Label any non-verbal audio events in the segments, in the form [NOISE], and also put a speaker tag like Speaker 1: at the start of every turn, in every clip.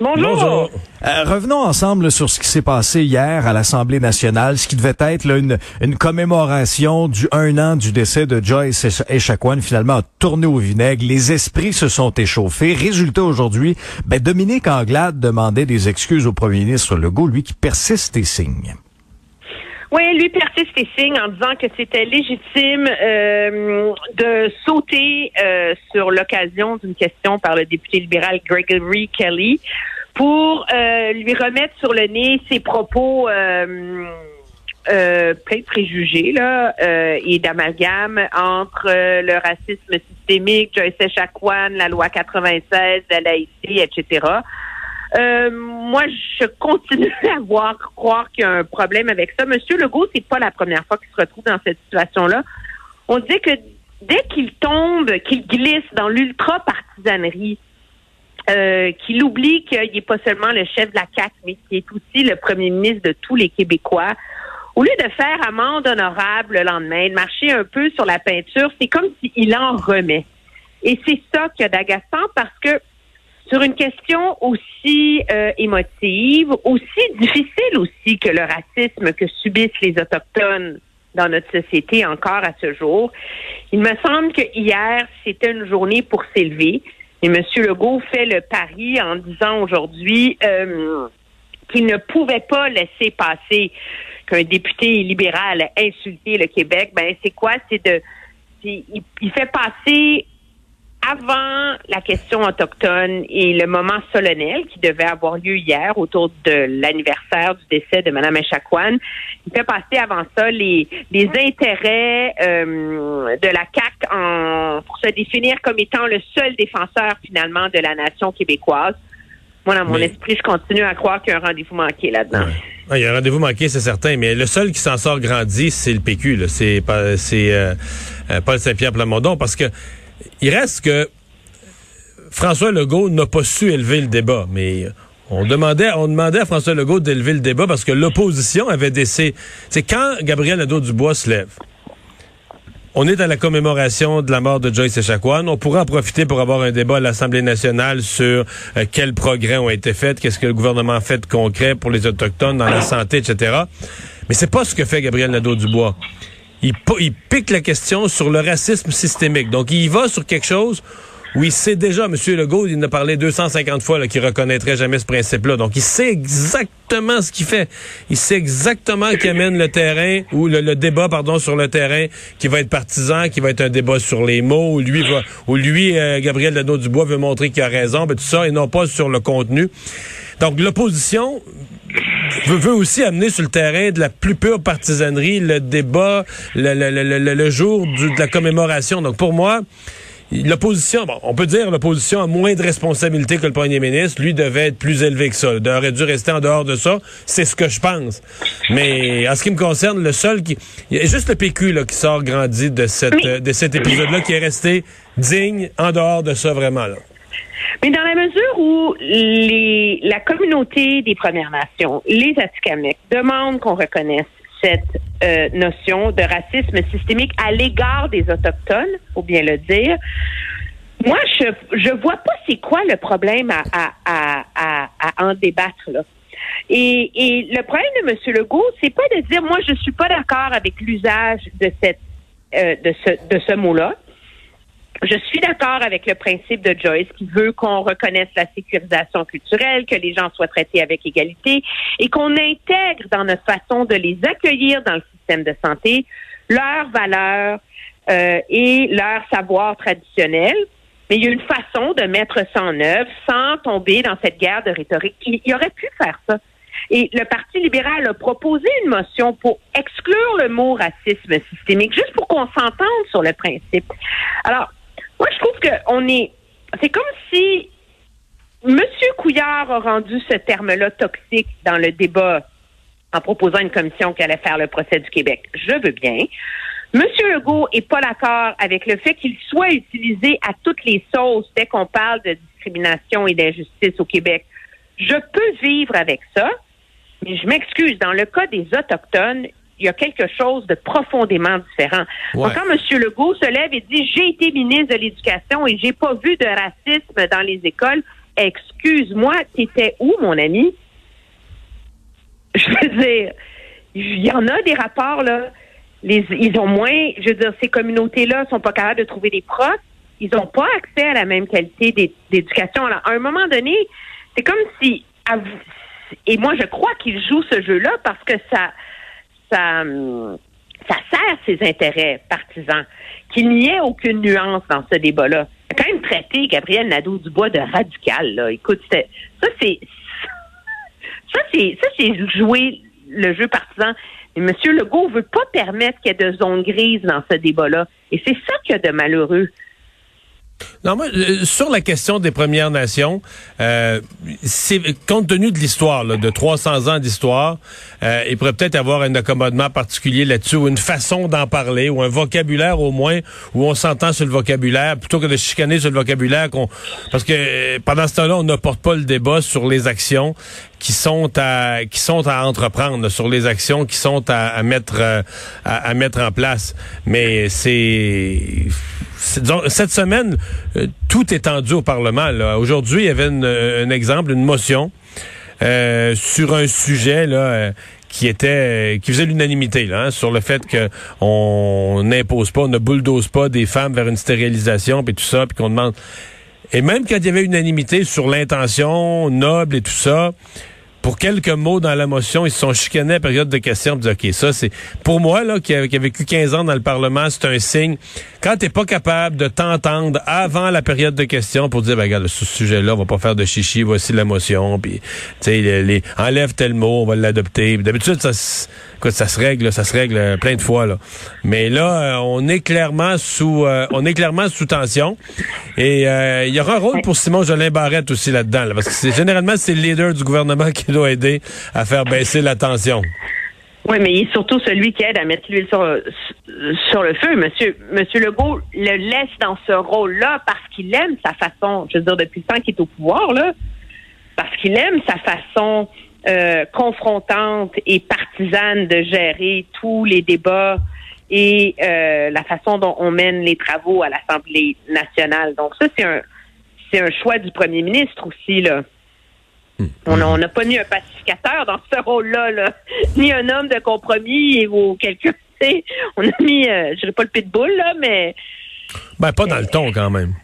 Speaker 1: Bonjour.
Speaker 2: Bonjour.
Speaker 3: Euh, revenons ensemble sur ce qui s'est passé hier à l'Assemblée nationale, ce qui devait être là, une, une commémoration du un an du décès de Joyce Echaquan, finalement a tourné au vinaigre. Les esprits se sont échauffés. Résultat aujourd'hui, ben, Dominique Anglade demandait des excuses au premier ministre Legault, lui qui persiste et signe.
Speaker 1: Oui, lui persiste et signe en disant que c'était légitime euh, de sauter euh, sur l'occasion d'une question par le député libéral Gregory Kelly pour euh, lui remettre sur le nez ses propos euh, euh, préjugés là, euh, et d'amalgame entre euh, le racisme systémique, Joyce Echaquan, la loi 96, la laïcité, etc. Euh, moi, je continue [LAUGHS] à voir, croire qu'il y a un problème avec ça. Monsieur Legault, c'est pas la première fois qu'il se retrouve dans cette situation-là. On dit que dès qu'il tombe, qu'il glisse dans l'ultra-partisanerie, euh, qu'il oublie qu'il n'est pas seulement le chef de la CAC, mais qu'il est aussi le premier ministre de tous les Québécois. Au lieu de faire amende honorable le lendemain, de marcher un peu sur la peinture, c'est comme s'il en remet. Et c'est ça qu'il y a d'agaçant parce que sur une question aussi euh, émotive, aussi difficile aussi que le racisme que subissent les Autochtones dans notre société encore à ce jour, il me semble que hier, c'était une journée pour s'élever. Et M. Legault fait le pari en disant aujourd'hui euh, qu'il ne pouvait pas laisser passer qu'un député libéral a insulté le Québec. Ben c'est quoi? C'est de il fait passer avant la question autochtone et le moment solennel qui devait avoir lieu hier autour de l'anniversaire du décès de Mme Echaquan, il fait passer avant ça les, les intérêts euh, de la CAC en, pour se définir comme étant le seul défenseur finalement de la nation québécoise. Moi, dans mon
Speaker 2: Mais-
Speaker 1: esprit, je continue à croire qu'il y a un rendez-vous manqué là-dedans.
Speaker 2: Ah, il y a un rendez-vous manqué, c'est certain, mais le seul qui s'en sort grandi, c'est le PQ. là. C'est pas- c'est euh, euh, Paul Saint-Pierre Plamondon, parce que il reste que François Legault n'a pas su élever le débat, mais on demandait, à François Legault d'élever le débat parce que l'opposition avait décidé. C'est quand Gabriel Nadeau-Dubois se lève? On est à la commémoration de la mort de Joyce Echaquan. On pourra en profiter pour avoir un débat à l'Assemblée nationale sur euh, quels progrès ont été faits, qu'est-ce que le gouvernement a fait de concret pour les Autochtones dans la santé, etc. Mais c'est pas ce que fait Gabriel Nadeau-Dubois. Il, pi- il pique la question sur le racisme systémique. Donc, il va sur quelque chose où il sait déjà, M. Legault, il en a parlé 250 fois qu'il reconnaîtrait jamais ce principe-là. Donc, il sait exactement ce qu'il fait. Il sait exactement qu'il amène le terrain, ou le, débat, pardon, sur le terrain, qui va être partisan, qui va être un débat sur les mots, où lui, va, où lui euh, Gabriel Nadeau-Dubois veut montrer qu'il a raison, ben, tout ça, et non pas sur le contenu. Donc, l'opposition veut, veut aussi amener sur le terrain de la plus pure partisanerie le débat, le, le- le- le- le jour du- de la commémoration. Donc, pour moi, L'opposition, bon, on peut dire l'opposition a moins de responsabilité que le premier ministre. Lui devait être plus élevé que ça. Il aurait dû rester en dehors de ça. C'est ce que je pense. Mais en ce qui me concerne, le seul qui... Il y a juste le PQ là, qui sort grandi de, cette, euh, de cet épisode-là, qui est resté digne en dehors de ça, vraiment. Là.
Speaker 1: Mais dans la mesure où les, la communauté des Premières Nations, les Atikamekw, demandent qu'on reconnaisse cette euh, notion de racisme systémique à l'égard des Autochtones, faut bien le dire, moi, je je vois pas c'est quoi le problème à, à, à, à, à en débattre là. Et, et le problème de M. Legault, c'est pas de dire moi je suis pas d'accord avec l'usage de cette euh, de ce de ce mot-là. Je suis d'accord avec le principe de Joyce qui veut qu'on reconnaisse la sécurisation culturelle, que les gens soient traités avec égalité et qu'on intègre dans notre façon de les accueillir dans le système de santé leurs valeurs euh, et leur savoir traditionnel. Mais il y a une façon de mettre ça en œuvre sans tomber dans cette guerre de rhétorique. Il, il aurait pu faire ça. Et le Parti libéral a proposé une motion pour exclure le mot racisme systémique, juste pour qu'on s'entende sur le principe. Alors, moi, je trouve qu'on est. C'est comme si M. Couillard a rendu ce terme-là toxique dans le débat en proposant une commission qui allait faire le procès du Québec. Je veux bien. M. Legault est pas d'accord avec le fait qu'il soit utilisé à toutes les sauces dès qu'on parle de discrimination et d'injustice au Québec. Je peux vivre avec ça, mais je m'excuse, dans le cas des Autochtones, il y a quelque chose de profondément différent.
Speaker 2: Ouais.
Speaker 1: Donc, quand M. Legault se lève et dit J'ai été ministre de l'Éducation et j'ai pas vu de racisme dans les écoles, excuse-moi, t'étais où, mon ami? Je veux dire, il y en a des rapports, là. Les, ils ont moins, je veux dire, ces communautés-là sont pas capables de trouver des profs. Ils n'ont pas accès à la même qualité d'é- d'éducation. Alors, à un moment donné, c'est comme si, et moi, je crois qu'ils jouent ce jeu-là parce que ça, ça, hum, ça sert ses intérêts partisans. Qu'il n'y ait aucune nuance dans ce débat-là. Il a quand même traité Gabriel Nadeau-Dubois de radical, là. Écoute, ça, c'est, ça, c'est, ça, c'est jouer le jeu partisan. Et M. Legault veut pas permettre qu'il y ait de zones grises dans ce débat-là. Et c'est ça qu'il y a de malheureux.
Speaker 2: Non, moi, euh, sur la question des Premières Nations, euh, compte tenu de l'histoire, de 300 ans d'histoire, euh, il pourrait peut-être avoir un accommodement particulier là-dessus, ou une façon d'en parler, ou un vocabulaire au moins, où on s'entend sur le vocabulaire, plutôt que de chicaner sur le vocabulaire, qu'on, parce que euh, pendant ce temps-là, on n'apporte pas le débat sur les actions qui sont à qui sont à entreprendre, sur les actions qui sont à, à mettre euh, à, mettre en place. Mais c'est- cette semaine, euh, tout est tendu au Parlement. Aujourd'hui, il y avait une- un exemple, une motion euh, sur un sujet là. euh, qui était qui faisait l'unanimité hein, sur le fait que on n'impose pas, on ne bulldoze pas des femmes vers une stérilisation puis tout ça, puis qu'on demande et même quand il y avait unanimité sur l'intention noble et tout ça, pour quelques mots dans la motion, ils se sont chicanés à la période de questions. Puis, ça, c'est... Pour moi, là, qui a, vécu 15 ans dans le Parlement, c'est un signe. Quand t'es pas capable de t'entendre avant la période de questions pour dire, ben, regarde, ce sujet-là, on va pas faire de chichi, voici la motion, puis, tu sais, les, les- enlève tel mot, on va l'adopter. D'habitude, ça, ça se règle, ça se règle euh, plein de fois. Mais là, euh, on est clairement sous, euh, on est clairement sous tension. Et il y aura un rôle pour Simon Jolin Barrette aussi là-dedans, là, parce que généralement c'est le leader du gouvernement qui doit aider à faire baisser la tension.
Speaker 1: Oui, mais il est surtout celui qui aide à mettre l'huile sur, sur le feu. Monsieur, Monsieur Legault le laisse dans ce rôle-là parce qu'il aime sa façon, je veux dire, depuis le temps qu'il est au pouvoir, là, parce qu'il aime sa façon euh, confrontante et partisane de gérer tous les débats et euh, la façon dont on mène les travaux à l'Assemblée nationale. Donc ça, c'est un c'est un choix du premier ministre aussi, là. On n'a on n'a pas mis un pacificateur dans ce rôle-là, là. [LAUGHS] ni un homme de compromis ou quelqu'un. On a mis, euh, je dirais pas le pitbull, là, mais
Speaker 2: Ben, pas dans le ton quand même.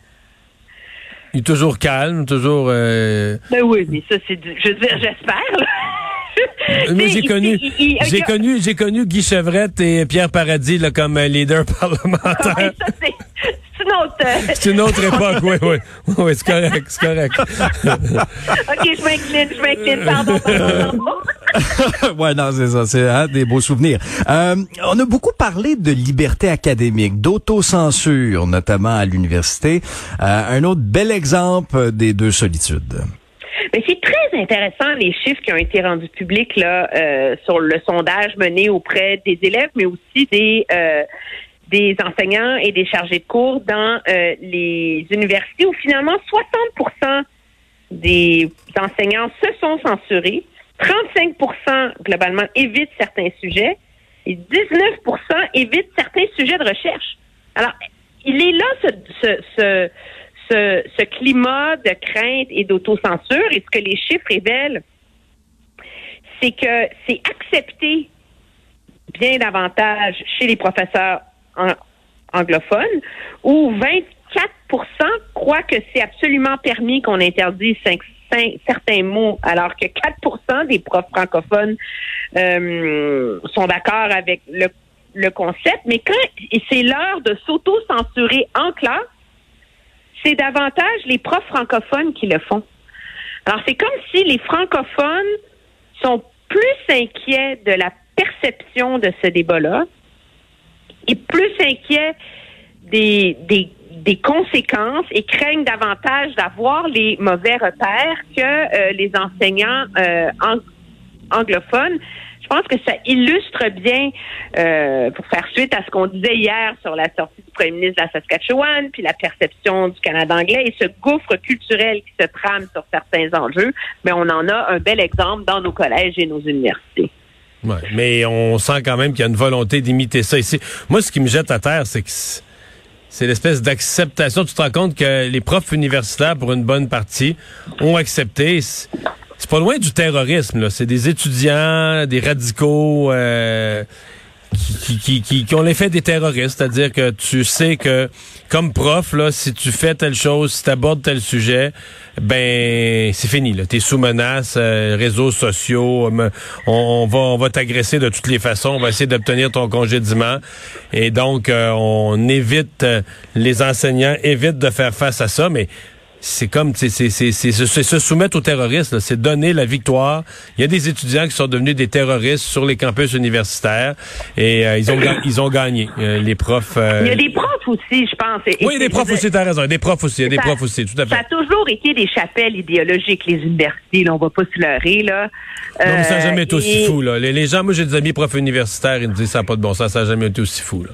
Speaker 2: Il est toujours calme, toujours... euh,
Speaker 1: ben oui, mais ça, c'est du. Je veux dire, j'espère. Tu sais, [LAUGHS]
Speaker 2: j'ai connu, j'ai connu, j'ai connu Guy Chevrette et Pierre Paradis là, comme euh, leader [LAUGHS] parlementaire.
Speaker 1: Ouais, ça, c'est c'est une autre. euh,
Speaker 2: C'est une autre époque, oui, oui. Oui, c'est correct, c'est correct. [LAUGHS]
Speaker 1: OK, je m'incline, je m'incline. Pardon, pardon, pardon. [LAUGHS]
Speaker 3: ouais, non, c'est ça, c'est hein, des beaux souvenirs. Euh, on a beaucoup parlé de liberté académique, d'autocensure, notamment à l'université. Euh, un autre bel exemple des deux solitudes.
Speaker 1: Mais c'est très intéressant les chiffres qui ont été rendus publics là euh, sur le sondage mené auprès des élèves, mais aussi des enseignants et des chargés de cours dans les universités où finalement 60% des enseignants se sont censurés, 35 globalement évitent certains sujets et 19 évitent certains sujets de recherche. Alors, il est là ce, ce, ce, ce, climat de crainte et d'autocensure et ce que les chiffres révèlent, c'est que c'est accepté bien davantage chez les professeurs anglophones où 24 croient que c'est absolument permis qu'on interdise 5, certains, mots, alors que 4 des profs francophones euh, sont d'accord avec le, concept, mais quand c'est l'heure de s'auto-censurer en classe, c'est davantage les profs francophones qui le font. Alors c'est comme si les francophones sont plus inquiets de la perception de ce débat-là et plus inquiets des, des des conséquences et craignent davantage d'avoir les mauvais repères que euh, les enseignants euh, ang- anglophones. Je pense que ça illustre bien, euh, pour faire suite à ce qu'on disait hier sur la sortie du premier ministre de la Saskatchewan, puis la perception du Canada anglais et ce gouffre culturel qui se trame sur certains enjeux, mais on en a un bel exemple dans nos collèges et nos universités.
Speaker 2: Mais on sent quand même qu'il y a une volonté d'imiter ça ici. Moi, ce qui me jette à terre, c'est que c'est l'espèce d'acceptation. Tu te rends compte que les profs universitaires, pour une bonne partie, ont accepté. C'est pas loin du terrorisme. C'est des étudiants, des radicaux. Euh, qui, qui, qui, qui ont l'effet des terroristes, c'est-à-dire que tu sais que comme prof, là, si tu fais telle chose, si tu abordes tel sujet, ben c'est fini. Tu es sous menace, euh, réseaux sociaux, on, on va on va t'agresser de toutes les façons, on va essayer d'obtenir ton congédiement. Et donc, euh, on évite, euh, les enseignants évitent de faire face à ça, mais c'est comme c'est se soumettre aux terroristes, c'est donner la victoire. Il y a des étudiants qui sont devenus des terroristes sur les campus universitaires et euh, ils ont ils ont gagné euh, les profs.
Speaker 1: Euh, il y a des profs aussi, je pense.
Speaker 2: Et, oui, des profs aussi, t'as raison, des profs aussi, il y a des profs aussi, tout à fait.
Speaker 1: Ça a toujours été des chapelles idéologiques les universités, là, on va pas se leurrer là.
Speaker 2: Non, mais ça n'a jamais été aussi fou là. Les, gens, moi j'ai des amis profs universitaires, ils me disent ça n'a pas de bon sens, ça n'a jamais été aussi fou là.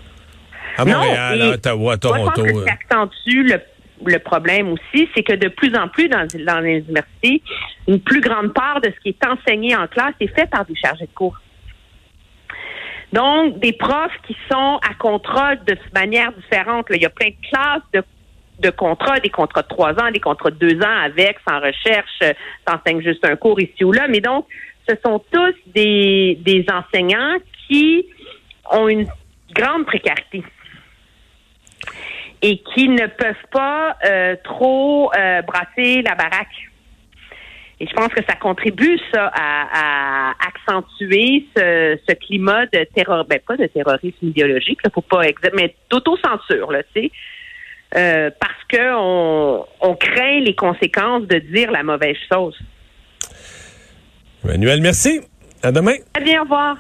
Speaker 2: À Montréal, à Ottawa, à Toronto.
Speaker 1: Moi, je le le problème aussi, c'est que de plus en plus dans, les universités, une plus grande part de ce qui est enseigné en classe est fait par des chargés de cours. Donc, des profs qui sont à contrat de manière différente. il y a plein de classes de, contrats, des contrats de trois ans, des contrats de deux ans avec, sans recherche, t'enseignes juste un cours ici ou là. Mais donc, ce sont tous des, des enseignants qui ont une grande précarité et qui ne peuvent pas euh, trop euh, brasser la baraque. Et je pense que ça contribue, ça, à, accentuer ce, climat de terror, ben pas de terrorisme idéologique, là, faut pas mais d'autocensure, là, tu sais, euh, parce que on, on craint les conséquences de dire la mauvaise chose.
Speaker 2: Emmanuel, merci. À demain.
Speaker 1: Très bien, au revoir.